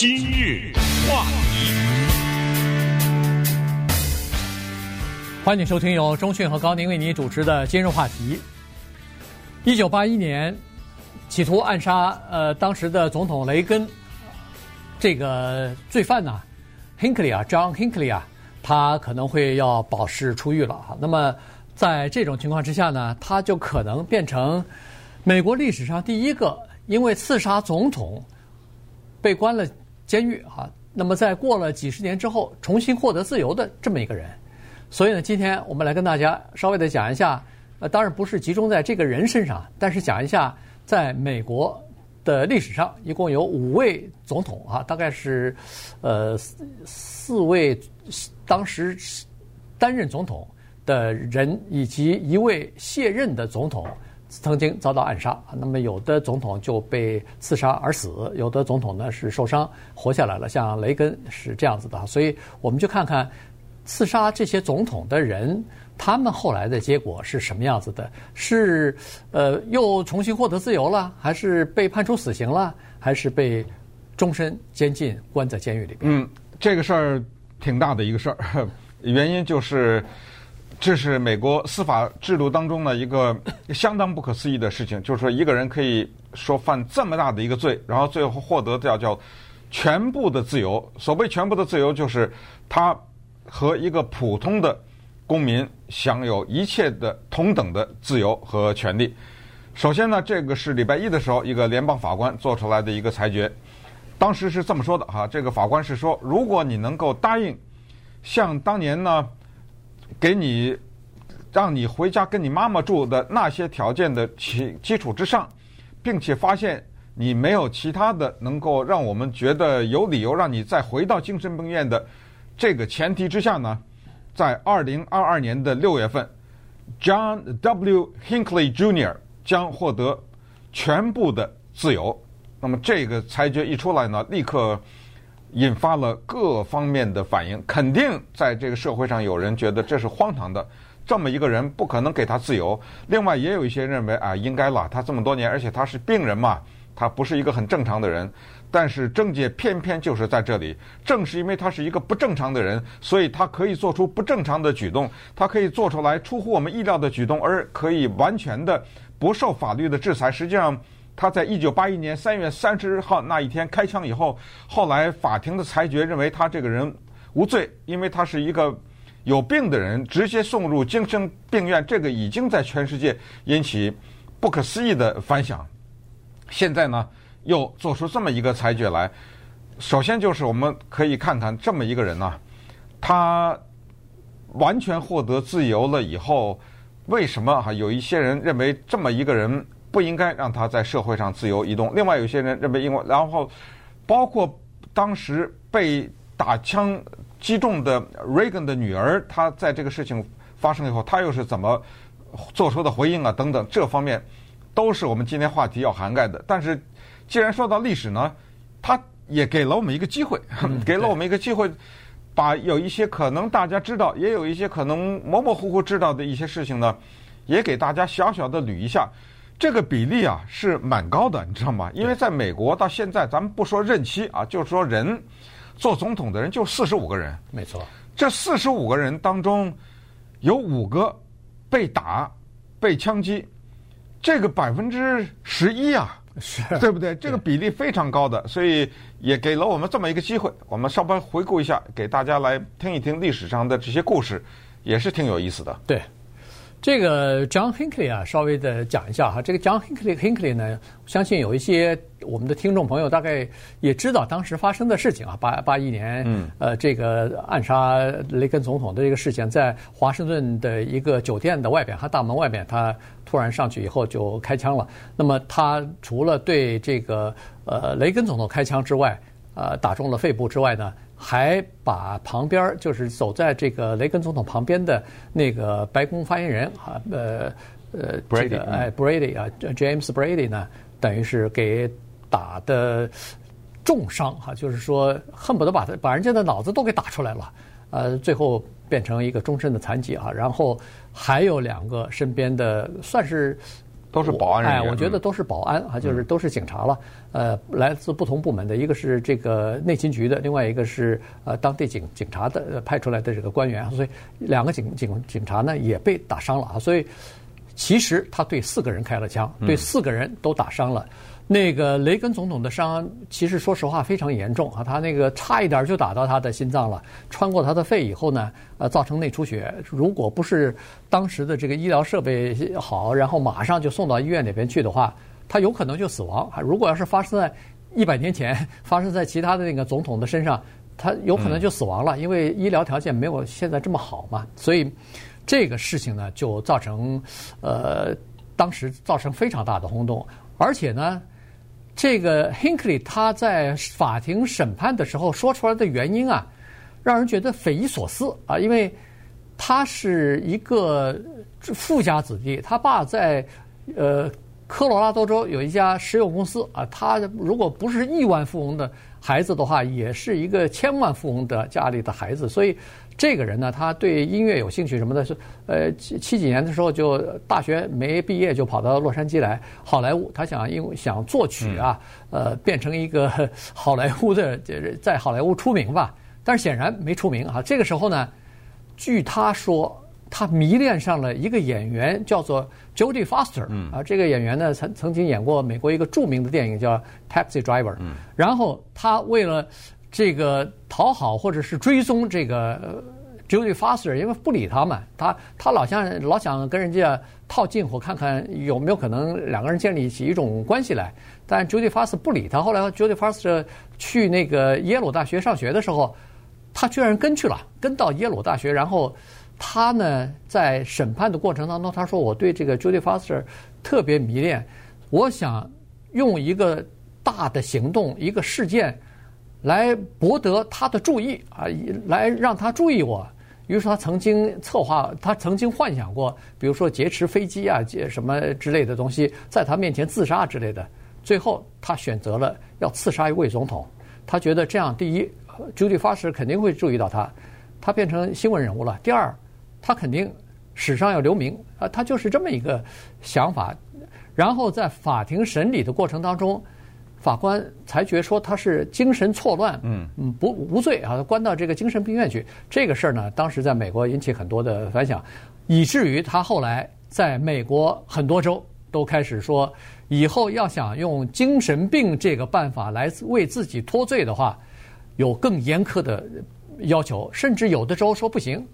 今日话题，欢迎收听由中讯和高宁为你主持的今日话题。一九八一年，企图暗杀呃当时的总统雷根，这个罪犯呢，Hinkley 啊，John Hinkley 啊，他可能会要保释出狱了哈。那么在这种情况之下呢，他就可能变成美国历史上第一个因为刺杀总统被关了监狱啊。那么在过了几十年之后，重新获得自由的这么一个人。所以呢，今天我们来跟大家稍微的讲一下。呃，当然不是集中在这个人身上，但是讲一下，在美国的历史上，一共有五位总统啊，大概是呃四位当时担任总统的人，以及一位卸任的总统曾经遭到暗杀。那么有的总统就被刺杀而死，有的总统呢是受伤活下来了，像雷根是这样子的。所以我们就看看刺杀这些总统的人。他们后来的结果是什么样子的？是呃又重新获得自由了，还是被判处死刑了，还是被终身监禁关在监狱里边？嗯，这个事儿挺大的一个事儿，原因就是这是美国司法制度当中的一个 相当不可思议的事情，就是说一个人可以说犯这么大的一个罪，然后最后获得叫叫全部的自由。所谓全部的自由，就是他和一个普通的。公民享有一切的同等的自由和权利。首先呢，这个是礼拜一的时候，一个联邦法官做出来的一个裁决。当时是这么说的哈，这个法官是说，如果你能够答应，像当年呢，给你让你回家跟你妈妈住的那些条件的基基础之上，并且发现你没有其他的能够让我们觉得有理由让你再回到精神病院的这个前提之下呢。在二零二二年的六月份，John W. Hinckley Jr. 将获得全部的自由。那么这个裁决一出来呢，立刻引发了各方面的反应。肯定在这个社会上有人觉得这是荒唐的，这么一个人不可能给他自由。另外也有一些认为啊，应该了，他这么多年，而且他是病人嘛，他不是一个很正常的人。但是政界偏偏就是在这里，正是因为他是一个不正常的人，所以他可以做出不正常的举动，他可以做出来出乎我们意料的举动，而可以完全的不受法律的制裁。实际上，他在一九八一年三月三十号那一天开枪以后，后来法庭的裁决认为他这个人无罪，因为他是一个有病的人，直接送入精神病院，这个已经在全世界引起不可思议的反响。现在呢？又做出这么一个裁决来，首先就是我们可以看看这么一个人呢，他完全获得自由了以后，为什么哈有一些人认为这么一个人不应该让他在社会上自由移动？另外有些人认为，因为然后包括当时被打枪击中的 Reagan 的女儿，她在这个事情发生以后，她又是怎么做出的回应啊？等等，这方面都是我们今天话题要涵盖的，但是。既然说到历史呢，他也给了我们一个机会，给了我们一个机会，把有一些可能大家知道，也有一些可能模模糊糊知道的一些事情呢，也给大家小小的捋一下。这个比例啊是蛮高的，你知道吗？因为在美国到现在，咱们不说任期啊，就是说人做总统的人就四十五个人，没错。这四十五个人当中，有五个被打、被枪击，这个百分之十一啊。是对不对？这个比例非常高的，所以也给了我们这么一个机会。我们稍微回顾一下，给大家来听一听历史上的这些故事，也是挺有意思的。对。这个 John Hinckley 啊，稍微的讲一下哈。这个 John Hinckley Hinckley 呢，相信有一些我们的听众朋友大概也知道当时发生的事情啊。八八一年，嗯，呃，这个暗杀雷根总统的这个事件，在华盛顿的一个酒店的外边，他大门外边，他突然上去以后就开枪了。那么他除了对这个呃雷根总统开枪之外，呃，打中了肺部之外呢，还把旁边就是走在这个雷根总统旁边的那个白宫发言人啊，呃呃，这个哎 Brady 啊，James Brady 呢，等于是给打的重伤哈，就是说恨不得把他把人家的脑子都给打出来了，呃，最后变成一个终身的残疾啊。然后还有两个身边的算是都是保安人员。哎，我觉得都是保安啊，就是都是警察了。呃，来自不同部门的，一个是这个内勤局的，另外一个是呃当地警警察的派出来的这个官员，所以两个警警警察呢也被打伤了啊。所以其实他对四个人开了枪，对四个人都打伤了。那个雷根总统的伤，其实说实话非常严重啊，他那个差一点就打到他的心脏了，穿过他的肺以后呢，呃，造成内出血。如果不是当时的这个医疗设备好，然后马上就送到医院里边去的话，他有可能就死亡啊。如果要是发生在一百年前，发生在其他的那个总统的身上，他有可能就死亡了，因为医疗条件没有现在这么好嘛。所以这个事情呢，就造成呃，当时造成非常大的轰动，而且呢。这个 Hinckley 他在法庭审判的时候说出来的原因啊，让人觉得匪夷所思啊，因为他是一个富家子弟，他爸在呃科罗拉多州有一家石油公司啊，他如果不是亿万富翁的孩子的话，也是一个千万富翁的家里的孩子，所以。这个人呢，他对音乐有兴趣什么的，是呃七七几年的时候就大学没毕业就跑到洛杉矶来好莱坞，他想因为想作曲啊，呃变成一个 好莱坞的，在好莱坞出名吧。但是显然没出名啊。这个时候呢，据他说，他迷恋上了一个演员，叫做 Jodie Foster。啊，这个演员呢曾曾经演过美国一个著名的电影叫《Taxi Driver》。然后他为了。这个讨好或者是追踪这个 Judy Foster，因为不理他嘛，他他老想老想跟人家套近乎，看看有没有可能两个人建立起一种关系来。但 Judy Foster 不理他。后来 Judy Foster 去那个耶鲁大学上学的时候，他居然跟去了，跟到耶鲁大学。然后他呢，在审判的过程当中，他说：“我对这个 Judy Foster 特别迷恋，我想用一个大的行动，一个事件。”来博得他的注意啊，来让他注意我。于是他曾经策划，他曾经幻想过，比如说劫持飞机啊，劫什么之类的东西，在他面前自杀之类的。最后他选择了要刺杀一位总统。他觉得这样，第一，Jodie Foster 肯定会注意到他，他变成新闻人物了。第二，他肯定史上要留名啊，他就是这么一个想法。然后在法庭审理的过程当中。法官裁决说他是精神错乱，嗯嗯，不无罪啊，关到这个精神病院去。这个事儿呢，当时在美国引起很多的反响，以至于他后来在美国很多州都开始说，以后要想用精神病这个办法来为自己脱罪的话，有更严苛的要求，甚至有的州说不行，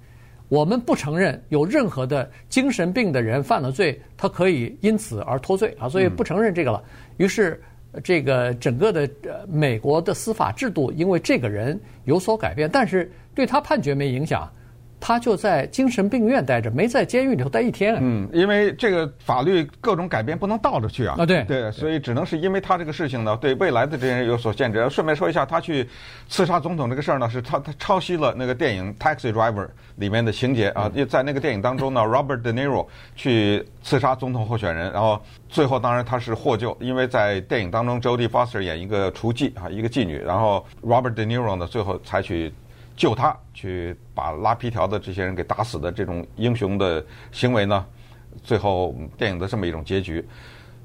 我们不承认有任何的精神病的人犯了罪，他可以因此而脱罪啊，所以不承认这个了。于是。这个整个的美国的司法制度因为这个人有所改变，但是对他判决没影响。他就在精神病院待着，没在监狱里头待一天。嗯，因为这个法律各种改变不能倒着去啊。啊，对对，所以只能是因为他这个事情呢，对未来的这些人有所限制。顺便说一下，他去刺杀总统这个事儿呢，是他他抄袭了那个电影《Taxi Driver》里面的情节啊。在那个电影当中呢，Robert De Niro 去刺杀总统候选人，然后最后当然他是获救，因为在电影当中，Jodie Foster 演一个厨妓啊，一个妓女，然后 Robert De Niro 呢最后采取。救他，去把拉皮条的这些人给打死的这种英雄的行为呢，最后电影的这么一种结局。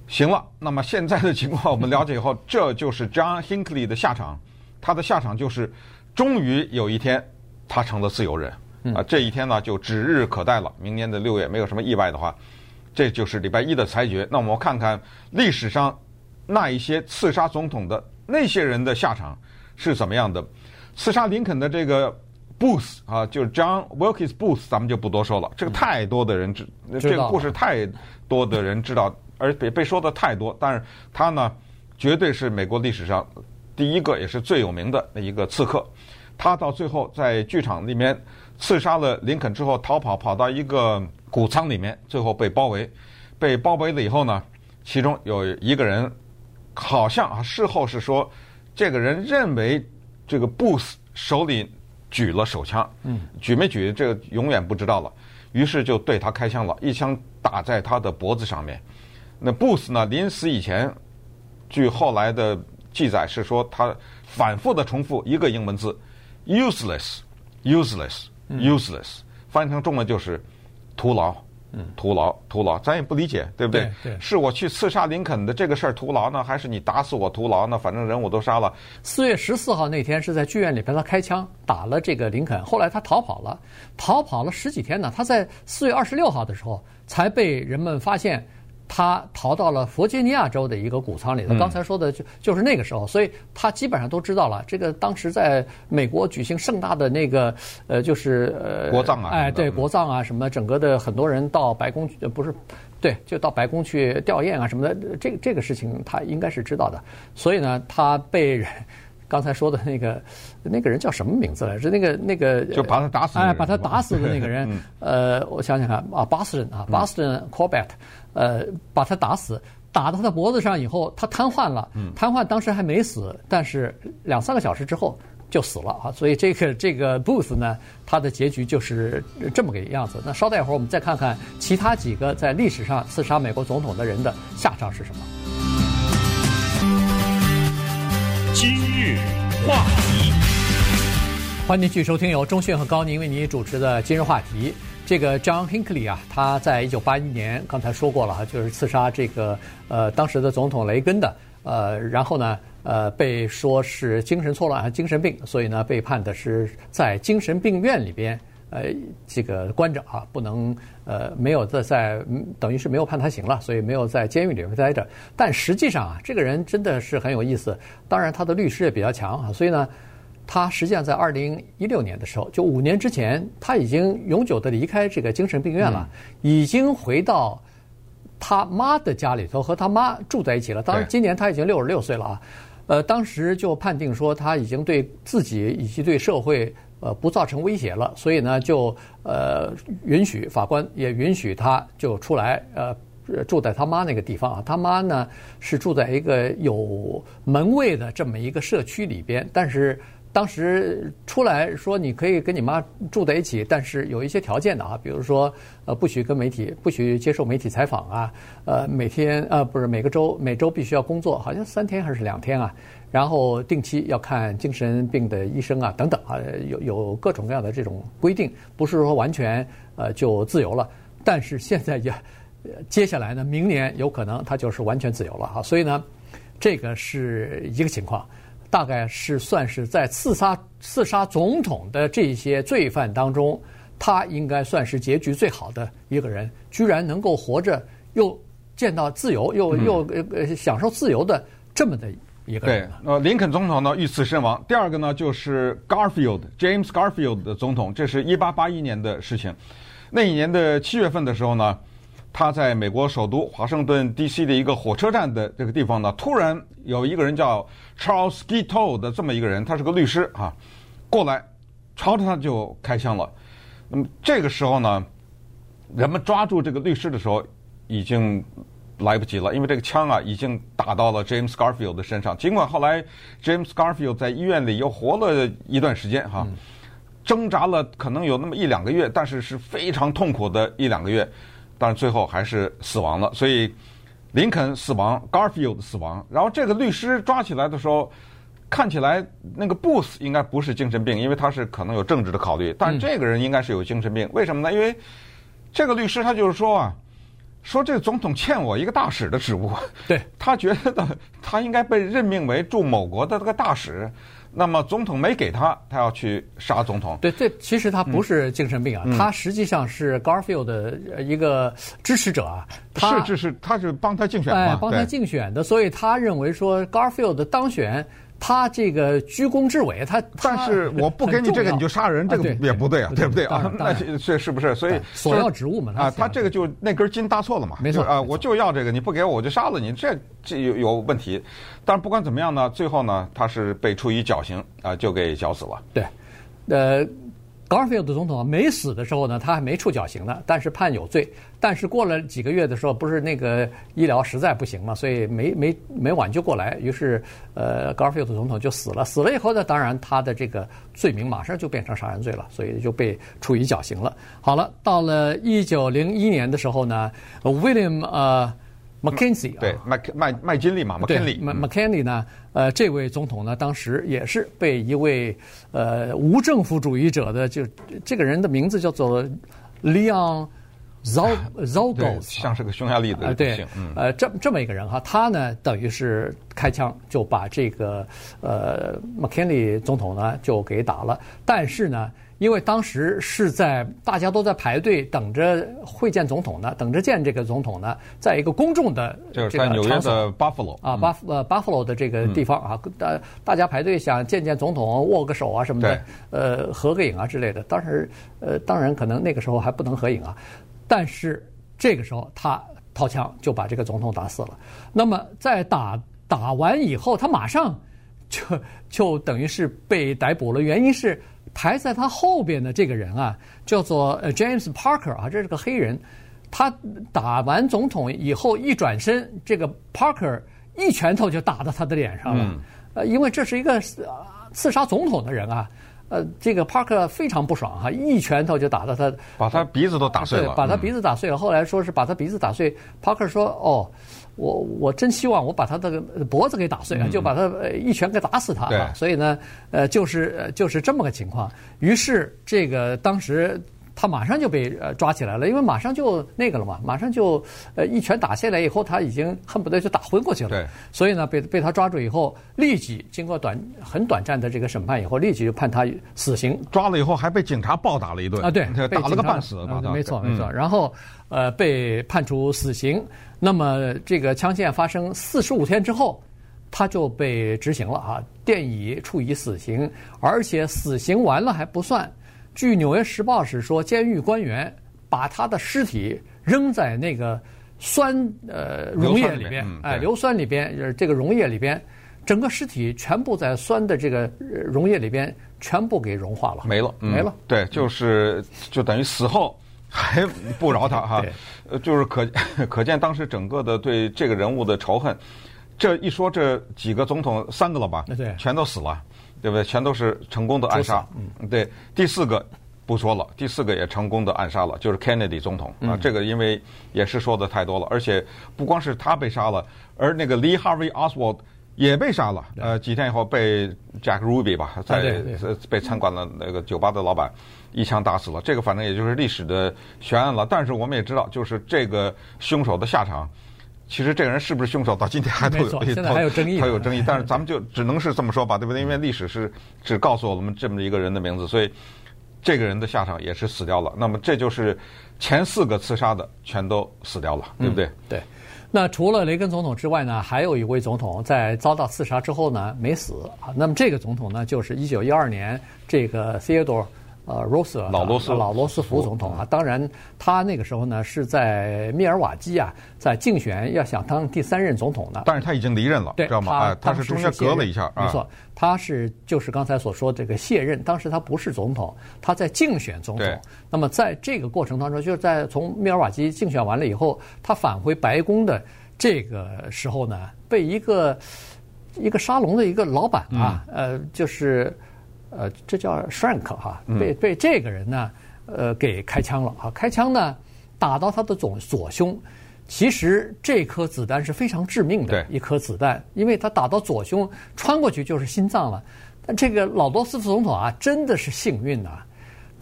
行了，那么现在的情况我们了解以后，这就是 John Hinckley 的下场。他的下场就是，终于有一天他成了自由人啊！这一天呢就指日可待了。明年的六月，没有什么意外的话，这就是礼拜一的裁决。那我们看看历史上那一些刺杀总统的那些人的下场是怎么样的。刺杀林肯的这个 Booth 啊，就是 John Wilkes Booth，咱们就不多说了。这个太多的人知，这个故事太多的人知道，而被被说的太多。但是他呢，绝对是美国历史上第一个也是最有名的那一个刺客。他到最后在剧场里面刺杀了林肯之后逃跑，跑到一个谷仓里面，最后被包围。被包围了以后呢，其中有一个人好像啊，事后是说，这个人认为。这个布斯手里举了手枪，嗯，举没举这个永远不知道了。于是就对他开枪了，一枪打在他的脖子上面。那布斯呢，临死以前，据后来的记载是说，他反复的重复一个英文字：useless，useless，useless，翻译成中文就是徒劳、徒劳，徒劳，咱也不理解，对不对？对对是我去刺杀林肯的这个事儿徒劳呢，还是你打死我徒劳呢？反正人我都杀了。四月十四号那天是在剧院里边，他开枪打了这个林肯，后来他逃跑了，逃跑了十几天呢。他在四月二十六号的时候才被人们发现。他逃到了弗吉尼亚州的一个谷仓里头。刚才说的就就是那个时候，所以他基本上都知道了。这个当时在美国举行盛大的那个呃，就是呃国葬啊，哎，对，国葬啊，什么整个的很多人到白宫去，不是，对，就到白宫去吊唁啊什么的。这个这个事情他应该是知道的。所以呢，他被人 刚才说的那个那个人叫什么名字来着？那个那个就把他打死，哎，把他打死的那个人，呃，我想想看啊，Boston 啊，Boston Corbett。呃，把他打死，打到他的脖子上以后，他瘫痪了。瘫痪当时还没死，但是两三个小时之后就死了啊。所以这个 这个 Booth 呢，他的结局就是这么个样子。那稍待一会儿，我们再看看其他几个在历史上刺杀美国总统的人的下场是什么。今日话题，欢迎继续收听由钟迅和高宁为您主持的今日话题。这个 John Hinckley 啊，他在一九八一年刚才说过了哈，就是刺杀这个呃当时的总统雷根的，呃，然后呢，呃，被说是精神错乱、精神病，所以呢，被判的是在精神病院里边，呃，这个关着啊，不能呃没有在在，等于是没有判他刑了，所以没有在监狱里面待着。但实际上啊，这个人真的是很有意思，当然他的律师也比较强啊，所以呢。他实际上在二零一六年的时候，就五年之前，他已经永久的离开这个精神病院了，已经回到他妈的家里头和他妈住在一起了。当然，今年他已经六十六岁了啊。呃，当时就判定说他已经对自己以及对社会呃不造成威胁了，所以呢，就呃允许法官也允许他就出来呃住在他妈那个地方啊。他妈呢是住在一个有门卫的这么一个社区里边，但是。当时出来说，你可以跟你妈住在一起，但是有一些条件的啊，比如说，呃，不许跟媒体，不许接受媒体采访啊，呃，每天呃不是每个周每周必须要工作，好像三天还是两天啊，然后定期要看精神病的医生啊，等等啊，有有各种各样的这种规定，不是说完全呃就自由了，但是现在也接下来呢，明年有可能他就是完全自由了哈，所以呢，这个是一个情况。大概是算是在刺杀刺杀总统的这些罪犯当中，他应该算是结局最好的一个人，居然能够活着又见到自由，又又呃享受自由的这么的一个人。对，呃，林肯总统呢遇刺身亡。第二个呢就是 Garfield James Garfield 的总统，这是一八八一年的事情。那一年的七月份的时候呢。他在美国首都华盛顿 D.C. 的一个火车站的这个地方呢，突然有一个人叫 Charles Guiteau 的这么一个人，他是个律师啊，过来朝着他就开枪了。那么这个时候呢，人们抓住这个律师的时候已经来不及了，因为这个枪啊已经打到了 James Garfield 的身上。尽管后来 James Garfield 在医院里又活了一段时间哈，挣扎了可能有那么一两个月，但是是非常痛苦的一两个月。但是最后还是死亡了，所以林肯死亡，Garfield 死亡。然后这个律师抓起来的时候，看起来那个 Booth 应该不是精神病，因为他是可能有政治的考虑。但这个人应该是有精神病，为什么呢？因为这个律师他就是说啊，说这个总统欠我一个大使的职务，对，他觉得他应该被任命为驻某国的这个大使。那么总统没给他，他要去杀总统。对，这其实他不是精神病啊，嗯、他实际上是 Garfield 的一个支持者啊。他是支持，他是帮他竞选的。哎，帮他竞选的，所以他认为说 Garfield 当选。他这个居功至伟，他但是我不给你这个你就杀人，这个也不对啊，对不对啊？那这是不是？所以索要职务嘛啊，他这个就那根筋搭错了嘛，没错啊，我就要这个，你不给我我就杀了你，这这有有问题。但是不管怎么样呢，最后呢，他是被处以绞刑啊，就给绞死了。对，呃。Garfield 总统没死的时候呢，他还没处绞刑呢，但是判有罪。但是过了几个月的时候，不是那个医疗实在不行嘛，所以没没没挽救过来，于是呃，Garfield 总统就死了。死了以后呢，当然他的这个罪名马上就变成杀人罪了，所以就被处以绞刑了。好了，到了一九零一年的时候呢，William 呃。McKenzie 对麦麦麦金利嘛，McKinley McKinley 呢？呃，这位总统呢，当时也是被一位呃无政府主义者的，就这个人的名字叫做 Leon Zouzougos，像是个匈牙利的啊，对呃，这这么一个人哈，他呢等于是开枪就把这个呃 McKinley 总统呢就给打了，但是呢。因为当时是在大家都在排队等着会见总统呢，等着见这个总统呢，在一个公众的这个纽约的 Buffalo 啊，巴呃 Buffalo 的这个地方啊，大大家排队想见见总统，握个手啊什么的，呃，合个影啊之类的。当时呃，当然可能那个时候还不能合影啊，但是这个时候他掏枪就把这个总统打死了。那么在打打完以后，他马上就就等于是被逮捕了，原因是。排在他后边的这个人啊，叫做 James Parker 啊，这是个黑人。他打完总统以后一转身，这个 Parker 一拳头就打到他的脸上了。嗯、呃，因为这是一个刺杀总统的人啊，呃，这个 Parker 非常不爽哈、啊，一拳头就打到他，把他鼻子都打碎了。对，把他鼻子打碎了。嗯、后来说是把他鼻子打碎，Parker 说：“哦。”我我真希望我把他的脖子给打碎了，就把他一拳给打死他。啊。所以呢，呃，就是就是这么个情况。于是这个当时他马上就被呃抓起来了，因为马上就那个了嘛，马上就呃一拳打下来以后，他已经恨不得就打昏过去了。对。所以呢，被被他抓住以后，立即经过短很短暂的这个审判以后，立即就判他死刑。抓了以后还被警察暴打了一顿啊！对，打了个半死。没错没错。然后呃被判处死刑。那么这个枪械发生四十五天之后，他就被执行了啊，电椅处以死刑，而且死刑完了还不算。据《纽约时报》是说，监狱官员把他的尸体扔在那个酸呃溶液里边，哎，硫酸里边，就是这个溶液里边，整个尸体全部在酸的这个溶液里边全部给融化了，没了，没了。对，就是就等于死后。还不饶他哈，呃，就是可 可见当时整个的对这个人物的仇恨。这一说这几个总统三个了吧，对，全都死了，对不对？全都是成功的暗杀。嗯，对，第四个不说了，第四个也成功的暗杀了，就是 Kennedy 总统啊。这个因为也是说的太多了，而且不光是他被杀了，而那个 Lee Harvey Oswald 也被杀了。呃，几天以后被 Jack Ruby 吧，在被餐馆的那个酒吧的老板。一枪打死了，这个反正也就是历史的悬案了。但是我们也知道，就是这个凶手的下场，其实这个人是不是凶手，到今天还都有现在还有争议，还有争议。但是咱们就只能是这么说吧，对不对？因为历史是只告诉我们这么一个人的名字，所以这个人的下场也是死掉了。那么这就是前四个刺杀的全都死掉了，对不对？嗯、对。那除了雷根总统之外呢，还有一位总统在遭到刺杀之后呢没死啊。那么这个总统呢，就是一九一二年这个 Theodore。呃，罗斯老罗斯老罗斯福总统啊，当然他那个时候呢是在密尔瓦基啊，在竞选要想当第三任总统呢。但是他已经离任了，对知道吗？他他是中间隔了一下，没错，他是就是刚才所说这个卸任，当时他不是总统，他在竞选总统。那么在这个过程当中，就是在从密尔瓦基竞选完了以后，他返回白宫的这个时候呢，被一个一个沙龙的一个老板啊，呃，就是。呃，这叫 Schrank 哈，被被这个人呢，呃，给开枪了啊！开枪呢，打到他的左左胸。其实这颗子弹是非常致命的一颗子弹，因为他打到左胸，穿过去就是心脏了。但这个老罗斯福总统啊，真的是幸运呐、啊。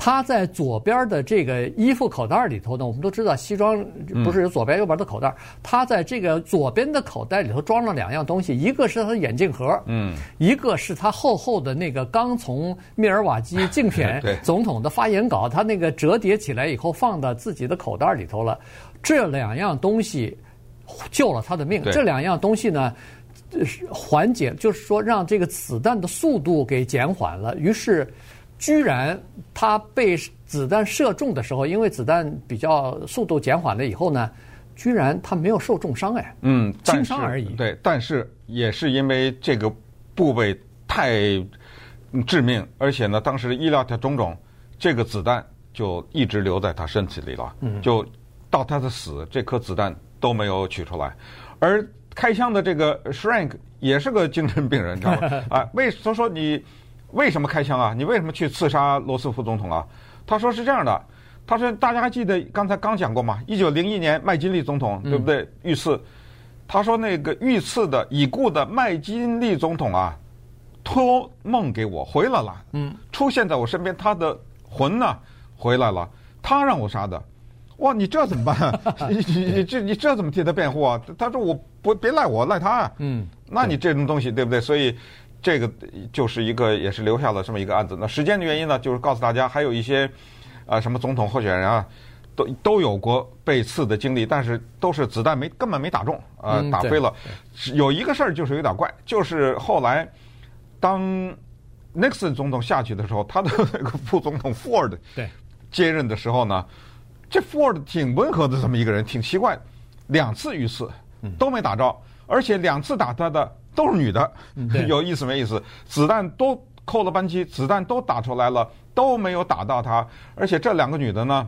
他在左边的这个衣服口袋里头呢，我们都知道西装不是有左边右边的口袋，他在这个左边的口袋里头装了两样东西，一个是他的眼镜盒，嗯，一个是他厚厚的那个刚从密尔瓦基竞选 总统的发言稿，他那个折叠起来以后放到自己的口袋里头了。这两样东西救了他的命，这两样东西呢，缓解就是说让这个子弹的速度给减缓了，于是。居然他被子弹射中的时候，因为子弹比较速度减缓了以后呢，居然他没有受重伤哎，嗯，轻伤而已。对，但是也是因为这个部位太致命，而且呢，当时医疗的种种，这个子弹就一直留在他身体里了，嗯，就到他的死，这颗子弹都没有取出来。而开枪的这个 Schrank 也是个精神病人，你知道吗？啊，为他说你。为什么开枪啊？你为什么去刺杀罗斯福总统啊？他说是这样的，他说大家还记得刚才刚讲过吗？一九零一年麦金利总统对不对？遇刺，他说那个遇刺的已故的麦金利总统啊，托梦给我回来了，嗯，出现在我身边，他的魂呢回来了，他让我杀的，哇，你这怎么办啊？你你你这你这怎么替他辩护啊？他说我不别赖我赖他啊。嗯，那你这种东西对不对？所以这个就是一个也是留下了这么一个案子。那时间的原因呢，就是告诉大家还有一些啊什么总统候选人啊，都都有过被刺的经历，但是都是子弹没根本没打中，呃，打飞了。有一个事儿就是有点怪，就是后来当 Nixon 总统下去的时候，他的那个副总统 Ford 对接任的时候呢。这 Ford 挺温和的这么一个人，挺奇怪，两次遇刺都没打着，而且两次打他的都是女的，有意思没意思？子弹都扣了扳机，子弹都打出来了，都没有打到她，而且这两个女的呢，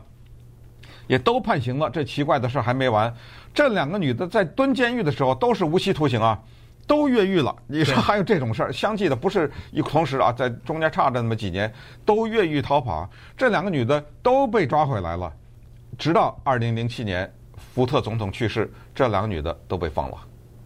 也都判刑了。这奇怪的事还没完，这两个女的在蹲监狱的时候都是无期徒刑啊，都越狱了。你说还有这种事儿？相继的不是一同时啊，在中间差着那么几年，都越狱逃跑。这两个女的都被抓回来了。直到二零零七年，福特总统去世，这两个女的都被放了。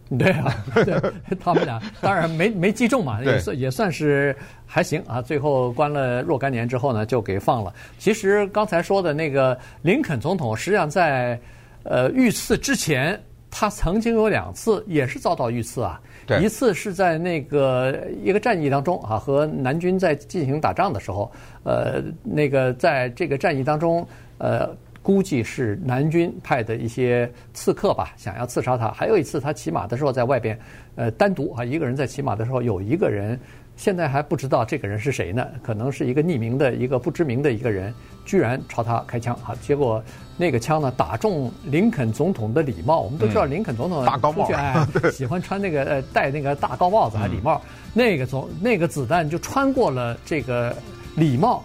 对啊，对他们俩当然没没击中嘛，也算也算是还行啊。最后关了若干年之后呢，就给放了。其实刚才说的那个林肯总统，实际上在呃遇刺之前，他曾经有两次也是遭到遇刺啊。对，一次是在那个一个战役当中啊，和南军在进行打仗的时候，呃，那个在这个战役当中，呃。估计是南军派的一些刺客吧，想要刺杀他。还有一次，他骑马的时候在外边，呃，单独啊一个人在骑马的时候，有一个人现在还不知道这个人是谁呢，可能是一个匿名的一个不知名的一个人，居然朝他开枪啊！结果那个枪呢打中林肯总统的礼帽。我们都知道林肯总统大高帽，哎喜欢穿那个呃戴那个大高帽子啊礼帽，那个总那个子弹就穿过了这个礼帽。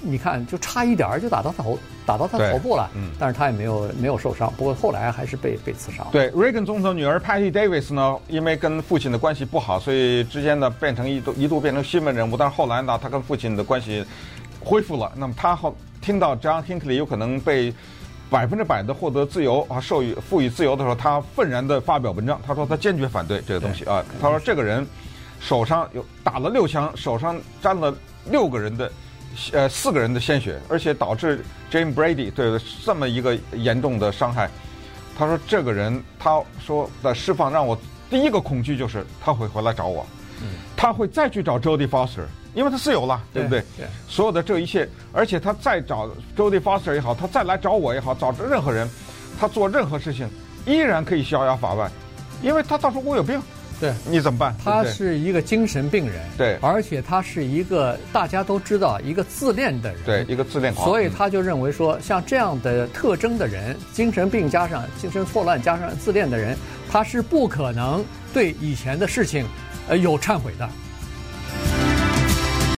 你看，就差一点儿就打到他头，打到他头部了。嗯，但是他也没有没有受伤。不过后来还是被被刺伤。对，Reagan 总统女儿 Patty Davis 呢，因为跟父亲的关系不好，所以之间呢变成一度一度变成新闻人物。但是后来呢，他跟父亲的关系恢复了。那么他后听到 John Hinckley 有可能被百分之百的获得自由啊，授予赋予自由的时候，他愤然的发表文章。他说他坚决反对这个东西啊。他说这个人手上有打了六枪，手上沾了六个人的。呃，四个人的鲜血，而且导致 Jame Brady 对这么一个严重的伤害。他说：“这个人，他说的释放让我第一个恐惧就是他会回来找我，嗯、他会再去找 Jodie Foster，因为他是有了，对不对？对，所有的这一切，而且他再找 Jodie Foster 也好，他再来找我也好，找着任何人，他做任何事情依然可以逍遥法外，因为他到时候我有病。”对，你怎么办？他是一个精神病人，对，而且他是一个大家都知道一个自恋的人，对，一个自恋狂，所以他就认为说，像这样的特征的人，精神病加上精神错乱加上自恋的人，他是不可能对以前的事情，呃，有忏悔的。